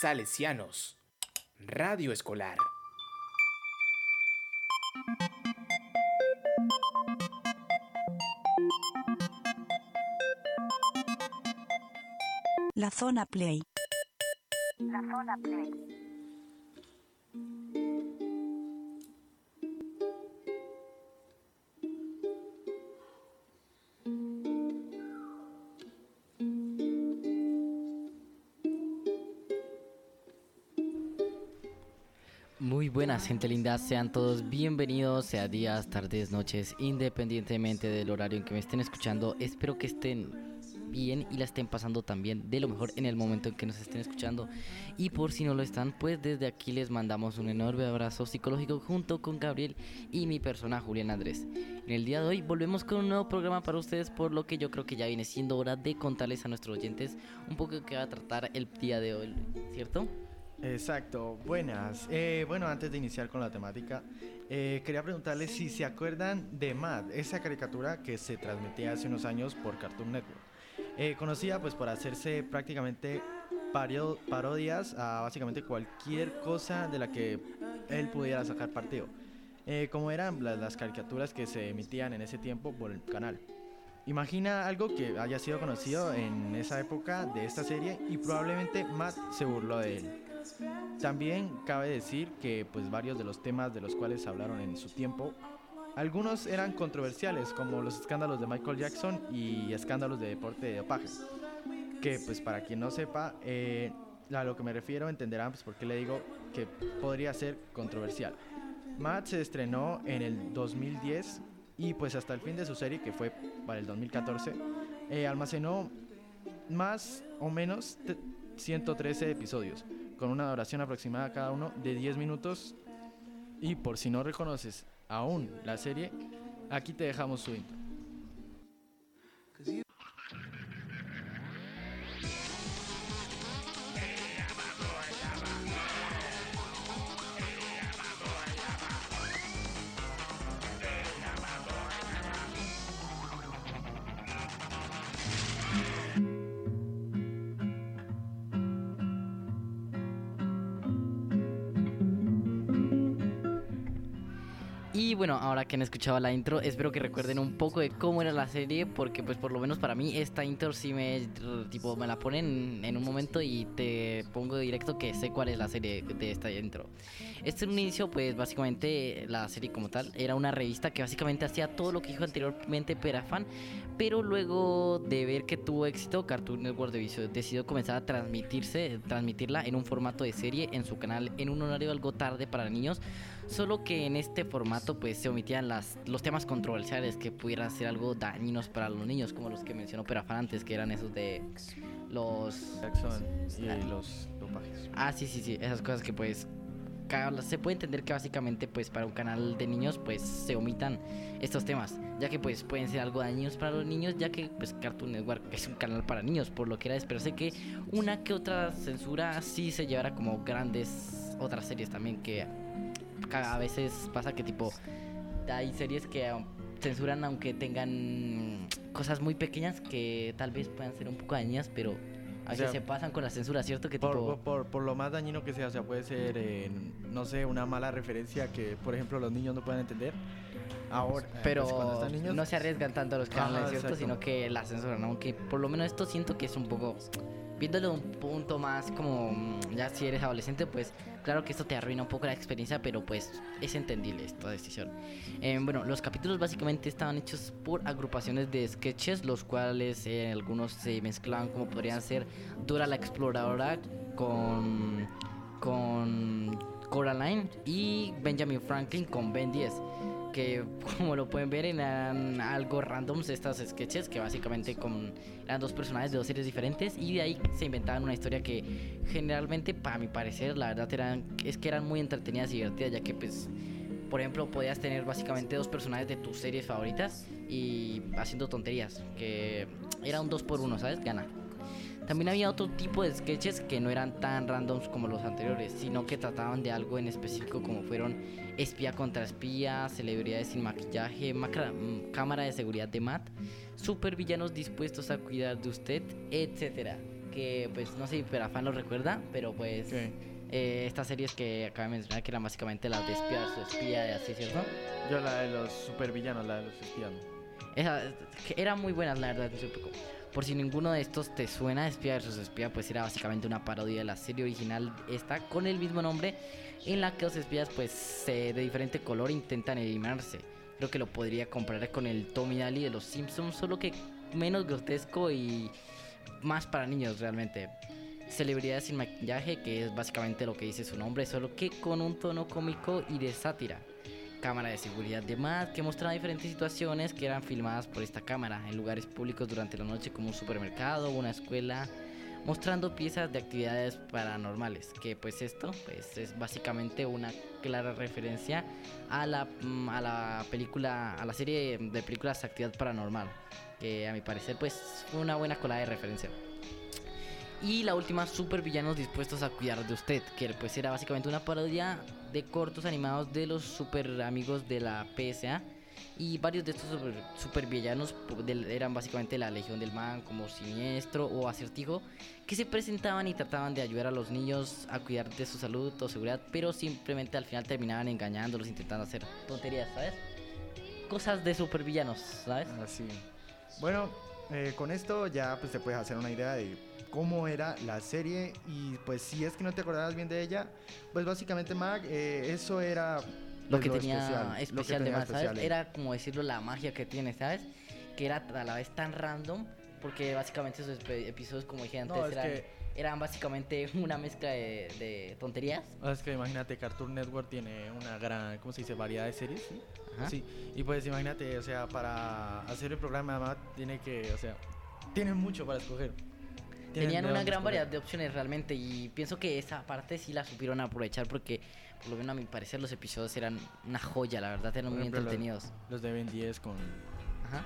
Salesianos. Radio Escolar. La zona play. La zona play. Buenas, gente linda. Sean todos bienvenidos, sea días, tardes, noches, independientemente del horario en que me estén escuchando. Espero que estén bien y la estén pasando también de lo mejor en el momento en que nos estén escuchando. Y por si no lo están, pues desde aquí les mandamos un enorme abrazo psicológico junto con Gabriel y mi persona Julián Andrés. En el día de hoy volvemos con un nuevo programa para ustedes, por lo que yo creo que ya viene siendo hora de contarles a nuestros oyentes un poco qué va a tratar el día de hoy, ¿cierto? Exacto, buenas. Eh, bueno, antes de iniciar con la temática, eh, quería preguntarles si se acuerdan de Mad, esa caricatura que se transmitía hace unos años por Cartoon Network. Eh, conocida pues por hacerse prácticamente parodias a básicamente cualquier cosa de la que él pudiera sacar partido. Eh, como eran la- las caricaturas que se emitían en ese tiempo por el canal. Imagina algo que haya sido conocido en esa época de esta serie y probablemente Matt se burló de él. También cabe decir que pues varios de los temas de los cuales hablaron en su tiempo, algunos eran controversiales como los escándalos de Michael Jackson y escándalos de deporte de dopaje. Que pues para quien no sepa, eh, a lo que me refiero entenderán pues por qué le digo que podría ser controversial. Matt se estrenó en el 2010 y pues hasta el fin de su serie, que fue para el 2014, eh, almacenó más o menos te- 113 episodios, con una duración aproximada cada uno de 10 minutos. Y por si no reconoces aún la serie, aquí te dejamos su. Bueno, ahora que han escuchado la intro, espero que recuerden un poco de cómo era la serie, porque pues por lo menos para mí esta intro sí me tipo me la ponen en un momento y te pongo directo que sé cuál es la serie de esta intro. Este en un inicio pues básicamente la serie como tal era una revista que básicamente hacía todo lo que dijo anteriormente Perafan, pero luego de ver que tuvo éxito, Cartoon Network decidió, comenzar a transmitirse, transmitirla en un formato de serie en su canal en un horario algo tarde para niños, solo que en este formato pues se omitían las, los temas controversiales que pudieran ser algo dañinos para los niños, como los que mencionó Perafan antes, que eran esos de los... Jackson y los dopajes. Ah, sí, sí, sí, esas cosas que pues se puede entender que básicamente pues para un canal de niños pues se omitan estos temas, ya que pues pueden ser algo dañinos para los niños, ya que pues Cartoon Network es un canal para niños, por lo que era de esperarse que una que otra censura sí se llevara como grandes otras series también que a veces pasa que tipo hay series que um, censuran aunque tengan cosas muy pequeñas que tal vez puedan ser un poco dañinas, pero a O sea, veces se pasan con la censura, ¿cierto? Que Por, tipo... por, por lo más dañino que sea, o sea, puede ser, eh, no sé, una mala referencia que, por ejemplo, los niños no puedan entender. Ahora, eh, pero pues, cuando están niños, no se arriesgan tanto a los canales, Ajá, ¿cierto? exacto. Sino que la censuran, aunque por lo menos esto siento que es un poco... Viéndolo un punto más como mm, ya si eres adolescente, pues claro que esto te arruina un poco la experiencia, pero pues es entendible esta decisión. Eh, bueno, los capítulos básicamente estaban hechos por agrupaciones de sketches, los cuales eh, algunos se mezclaban como podrían ser Dora la Exploradora con, con Coraline y Benjamin Franklin con Ben 10 que como lo pueden ver eran algo randoms estas sketches que básicamente con, eran dos personajes de dos series diferentes y de ahí se inventaban una historia que generalmente para mi parecer la verdad eran es que eran muy entretenidas y divertidas ya que pues por ejemplo podías tener básicamente dos personajes de tus series favoritas y haciendo tonterías que era un 2 por 1 sabes gana. También había otro tipo de sketches que no eran tan randoms como los anteriores, sino que trataban de algo en específico como fueron espía contra espía, celebridades sin maquillaje, macra- mm, cámara de seguridad de Matt, supervillanos dispuestos a cuidar de usted, etcétera. que pues no sé si Perafán lo recuerda, pero pues eh, estas series que acabo de mencionar que eran básicamente las de espía su espía y así, ¿cierto? Yo la de los supervillanos, la de los espías. Esa, eran muy buenas, la verdad. no sé por si ninguno de estos te suena, Espía vs. Espía, pues era básicamente una parodia de la serie original esta con el mismo nombre, en la que los espías, pues de diferente color intentan eliminarse. Creo que lo podría comparar con el Tommy Daly de los Simpsons, solo que menos grotesco y más para niños realmente. Celebridades sin maquillaje, que es básicamente lo que dice su nombre, solo que con un tono cómico y de sátira cámara de seguridad de Matt que mostraba diferentes situaciones que eran filmadas por esta cámara en lugares públicos durante la noche como un supermercado, una escuela, mostrando piezas de actividades paranormales, que pues esto pues es básicamente una clara referencia a la, mm, a la película, a la serie de películas Actividad Paranormal, que a mi parecer pues fue una buena cola de referencia. Y la última, Super Villanos Dispuestos a Cuidar de Usted, que pues era básicamente una parodia de cortos animados de los super amigos de la PSA. Y varios de estos super, super villanos pu- del- eran básicamente la Legión del Man, como Siniestro o Acertijo, que se presentaban y trataban de ayudar a los niños a cuidar de su salud o seguridad, pero simplemente al final terminaban engañándolos, intentando hacer tonterías, ¿sabes? Cosas de super villanos, ¿sabes? Así. Bueno, eh, con esto ya pues te puedes hacer una idea de cómo era la serie y pues si es que no te acordabas bien de ella, pues básicamente Mag, eh, eso era lo pues, que tenía especial, especial, lo que de especial, eh. Era como decirlo la magia que tiene, ¿sabes? Que era a la vez tan random, porque básicamente esos episodios, como dije antes, No, es eran, que- eran básicamente una mezcla de, de tonterías. Es que imagínate, Cartoon Network tiene una gran, ¿cómo se dice? Variedad de series, ¿sí? Ajá. Sí, y pues imagínate, o sea, para hacer el programa además tiene que, o sea, tienen mucho para escoger. Tienen Tenían una gran variedad de opciones realmente y pienso que esa parte sí la supieron aprovechar porque por lo menos a mi parecer los episodios eran una joya, la verdad, eran Por muy ejemplo, los- entretenidos. Los de Ben 10 con... Ajá.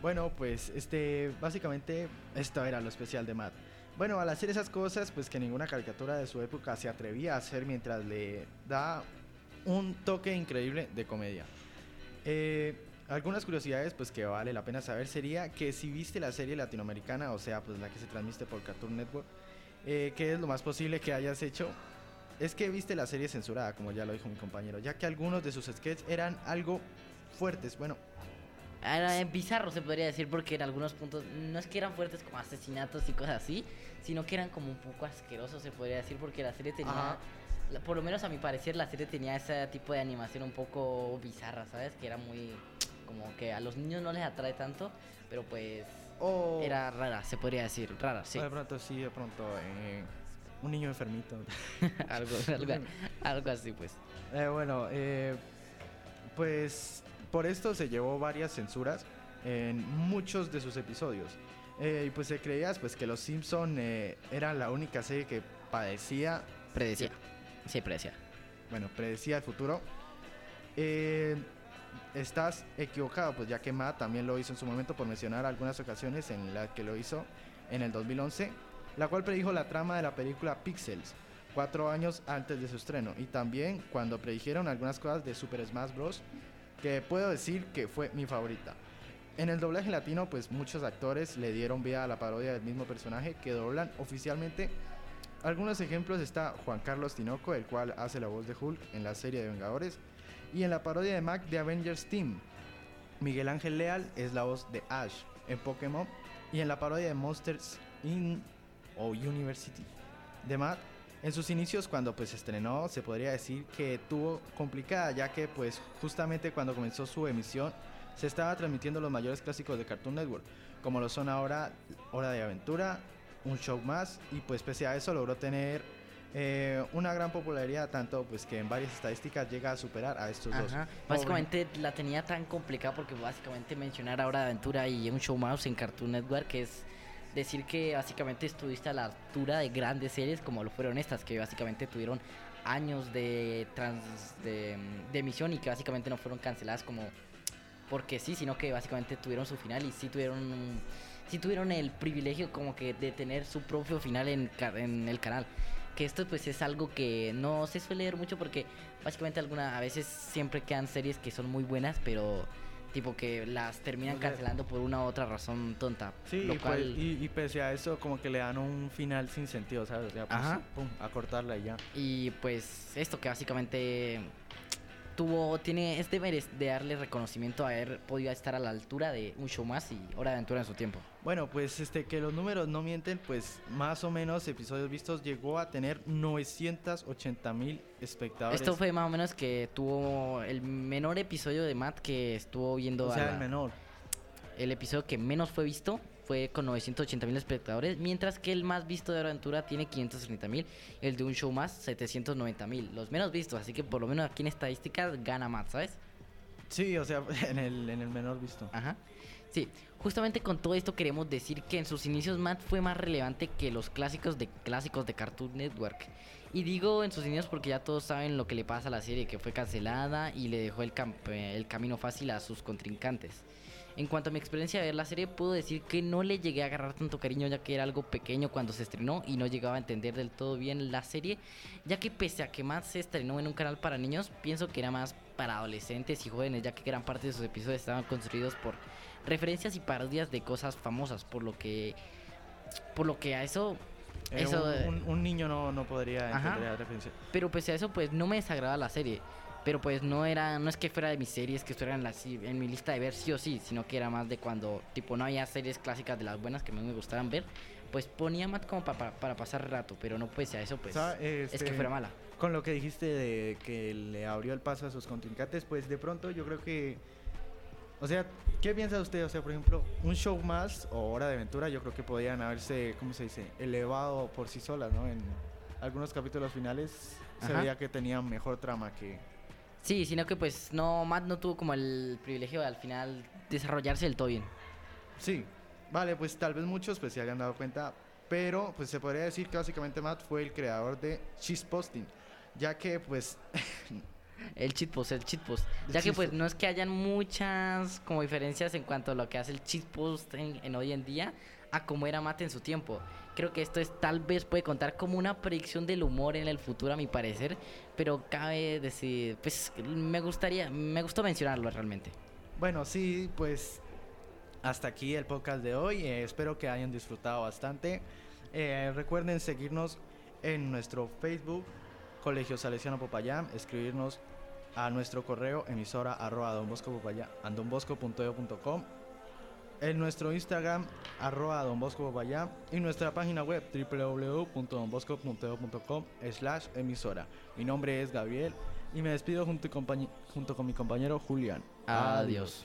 Bueno, pues, este, básicamente, esto era lo especial de Matt. Bueno, al hacer esas cosas, pues que ninguna caricatura de su época se atrevía a hacer mientras le da un toque increíble de comedia. Eh, algunas curiosidades, pues que vale la pena saber, sería que si viste la serie latinoamericana, o sea, pues la que se transmite por Cartoon Network, eh, que es lo más posible que hayas hecho, es que viste la serie censurada, como ya lo dijo mi compañero, ya que algunos de sus sketches eran algo fuertes, bueno, Era bizarro, se podría decir, porque en algunos puntos no es que eran fuertes como asesinatos y cosas así, sino que eran como un poco asquerosos, se podría decir, porque la serie tenía, Ajá. la- por lo menos a mi parecer, la serie tenía ese tipo de animación un poco bizarra, ¿sabes? Que era muy, como que a los niños no les atrae tanto, pero pues o... era rara, se podría decir, rara, sí. De pronto sí, de pronto eh, un niño enfermito. algo, algo, algo así, pues. Eh, bueno, eh, pues por esto se llevó varias censuras en muchos de sus episodios. Eh, y pues se creía pues, que Los Simpson eh, era la única serie que padecía, Predecía, sí, predecía. bueno, predecía el futuro. Eh, estás equivocado, pues ya que Matt también lo hizo en su momento por mencionar algunas ocasiones en las que lo hizo en el 2011, la cual predijo la trama de la película Pixels, cuatro años antes de su estreno, y también cuando predijeron algunas cosas de Super Smash Bros., que puedo decir que fue mi favorita. En el doblaje latino, pues muchos actores le dieron vida a la parodia del mismo personaje que doblan oficialmente. Algunos ejemplos está Juan Carlos Tinoco, el cual hace la voz de Hulk en la serie de Vengadores, y en la parodia de Mac de Avengers Team. Miguel Ángel Leal es la voz de Ash en Pokémon, y en la parodia de Monsters in o University de Matt. En sus inicios, cuando pues estrenó, se podría decir que tuvo complicada, ya que pues justamente cuando comenzó su emisión se estaba transmitiendo los mayores clásicos de Cartoon Network, como lo son ahora Hora de Aventura, Un Show Más, y pues pese a eso logró tener eh, una gran popularidad, tanto pues que en varias estadísticas llega a superar a estos dos. Básicamente la tenía tan complicada porque básicamente mencionar ahora de aventura y un show mouse en Cartoon Network que es decir que básicamente estuviste a la altura de grandes series como lo fueron estas que básicamente tuvieron años de trans de, de emisión y que básicamente no fueron canceladas como porque sí, sino que básicamente tuvieron su final y sí tuvieron sí tuvieron el privilegio como que de tener su propio final en, en el canal. Que esto pues es algo que no se suele ver mucho porque básicamente alguna a veces siempre quedan series que son muy buenas, pero Tipo que las terminan O sea- cancelando por una u otra razón tonta. Sí, lo y, cual... pues, y, y pese a eso, como que le dan un final sin sentido, ¿sabes? O sea, pues, Ajá. pum, a cortarla y ya. Y pues esto que básicamente tuvo, tiene, es deber de darle reconocimiento a haber podido estar a la altura de un show más y Hora de Aventura en su tiempo. Bueno, pues este que los números no mienten, pues más o menos episodios vistos llegó a tener 980 mil espectadores. Esto fue más o menos que tuvo el menor episodio de Matt que estuvo viendo o a sea, la- el menor. el episodio que menos fue visto fue con 980 mil espectadores, mientras que el más visto de Aventura tiene 530 mil, el de un show más 790 mil, los menos vistos, así que por lo menos aquí en estadísticas gana Matt, ¿sabes? Sí, o sea, en el, en el menor visto. Ajá. Sí, justamente con todo esto queremos decir que en sus inicios Matt fue más relevante que los clásicos de clásicos de Cartoon Network. Y digo en sus inicios porque ya todos saben lo que le pasa a la serie, que fue cancelada y le dejó el, el camino fácil a sus contrincantes. En cuanto a mi experiencia de ver la serie, puedo decir que no le llegué a agarrar tanto cariño ya que era algo pequeño cuando se estrenó y no llegaba a entender del todo bien la serie, ya que pese a que Matt se estrenó en un canal para niños, pienso que era más para adolescentes y jóvenes, ya que gran parte de sus episodios estaban construidos por referencias y parodias de cosas famosas, por lo que por lo que a eso Eh, Eso, un, un- un niño no, no podría Ajá. entender la referencia. pero pese a eso pues no me desagrada la serie pero pues no era no es que fuera de mis series que estuvieran en, mi lista de ver sí o sí sino que era más de cuando tipo no había series clásicas de las buenas que a mí me gustaran ver pues ponía más como pa- pa- para pasar rato pero no pese a eso pues Sa- es que este, fuera mala Con lo que dijiste de que le abrió el paso a sus contrincantes, pues de pronto yo creo que... O sea, ¿qué piensa usted? O sea, por ejemplo, un show más o hora de aventura, yo creo que podían haberse, ¿cómo se dice? Elevado por sí solas, ¿no? En algunos capítulos finales se veía que tenían mejor trama que... sí sino que pues no Matt no tuvo como el privilegio de al final desarrollarse del todo bien. Sí, vale, pues tal vez muchos pues se hayan dado cuenta, pero pues se podría decir que básicamente Matt fue el creador de Cheese Posting, ya que pues El cheat post, el cheat post. El Ya que pues no es que hayan muchas como diferencias en cuanto a lo que hace el cheat post en, en hoy en día a cómo era Mate en su tiempo. Creo que esto es tal vez puede contar como una predicción del humor en el futuro a mi parecer, pero cabe decir, pues me gustaría, me gustó mencionarlo realmente. Bueno, sí, pues hasta aquí el podcast de hoy. eh, espero que hayan disfrutado bastante. Eh, recuerden seguirnos en nuestro Facebook, Colegio Salesiano Popayán, escribirnos a nuestro correo emisora arroba andonbosco.eo.com, en nuestro Instagram arroba donboscopopayán y nuestra página web www.donbosco.eo.com slash emisora. Mi nombre es Gabriel y me despido junto, junto con mi compañero Julián. Adiós.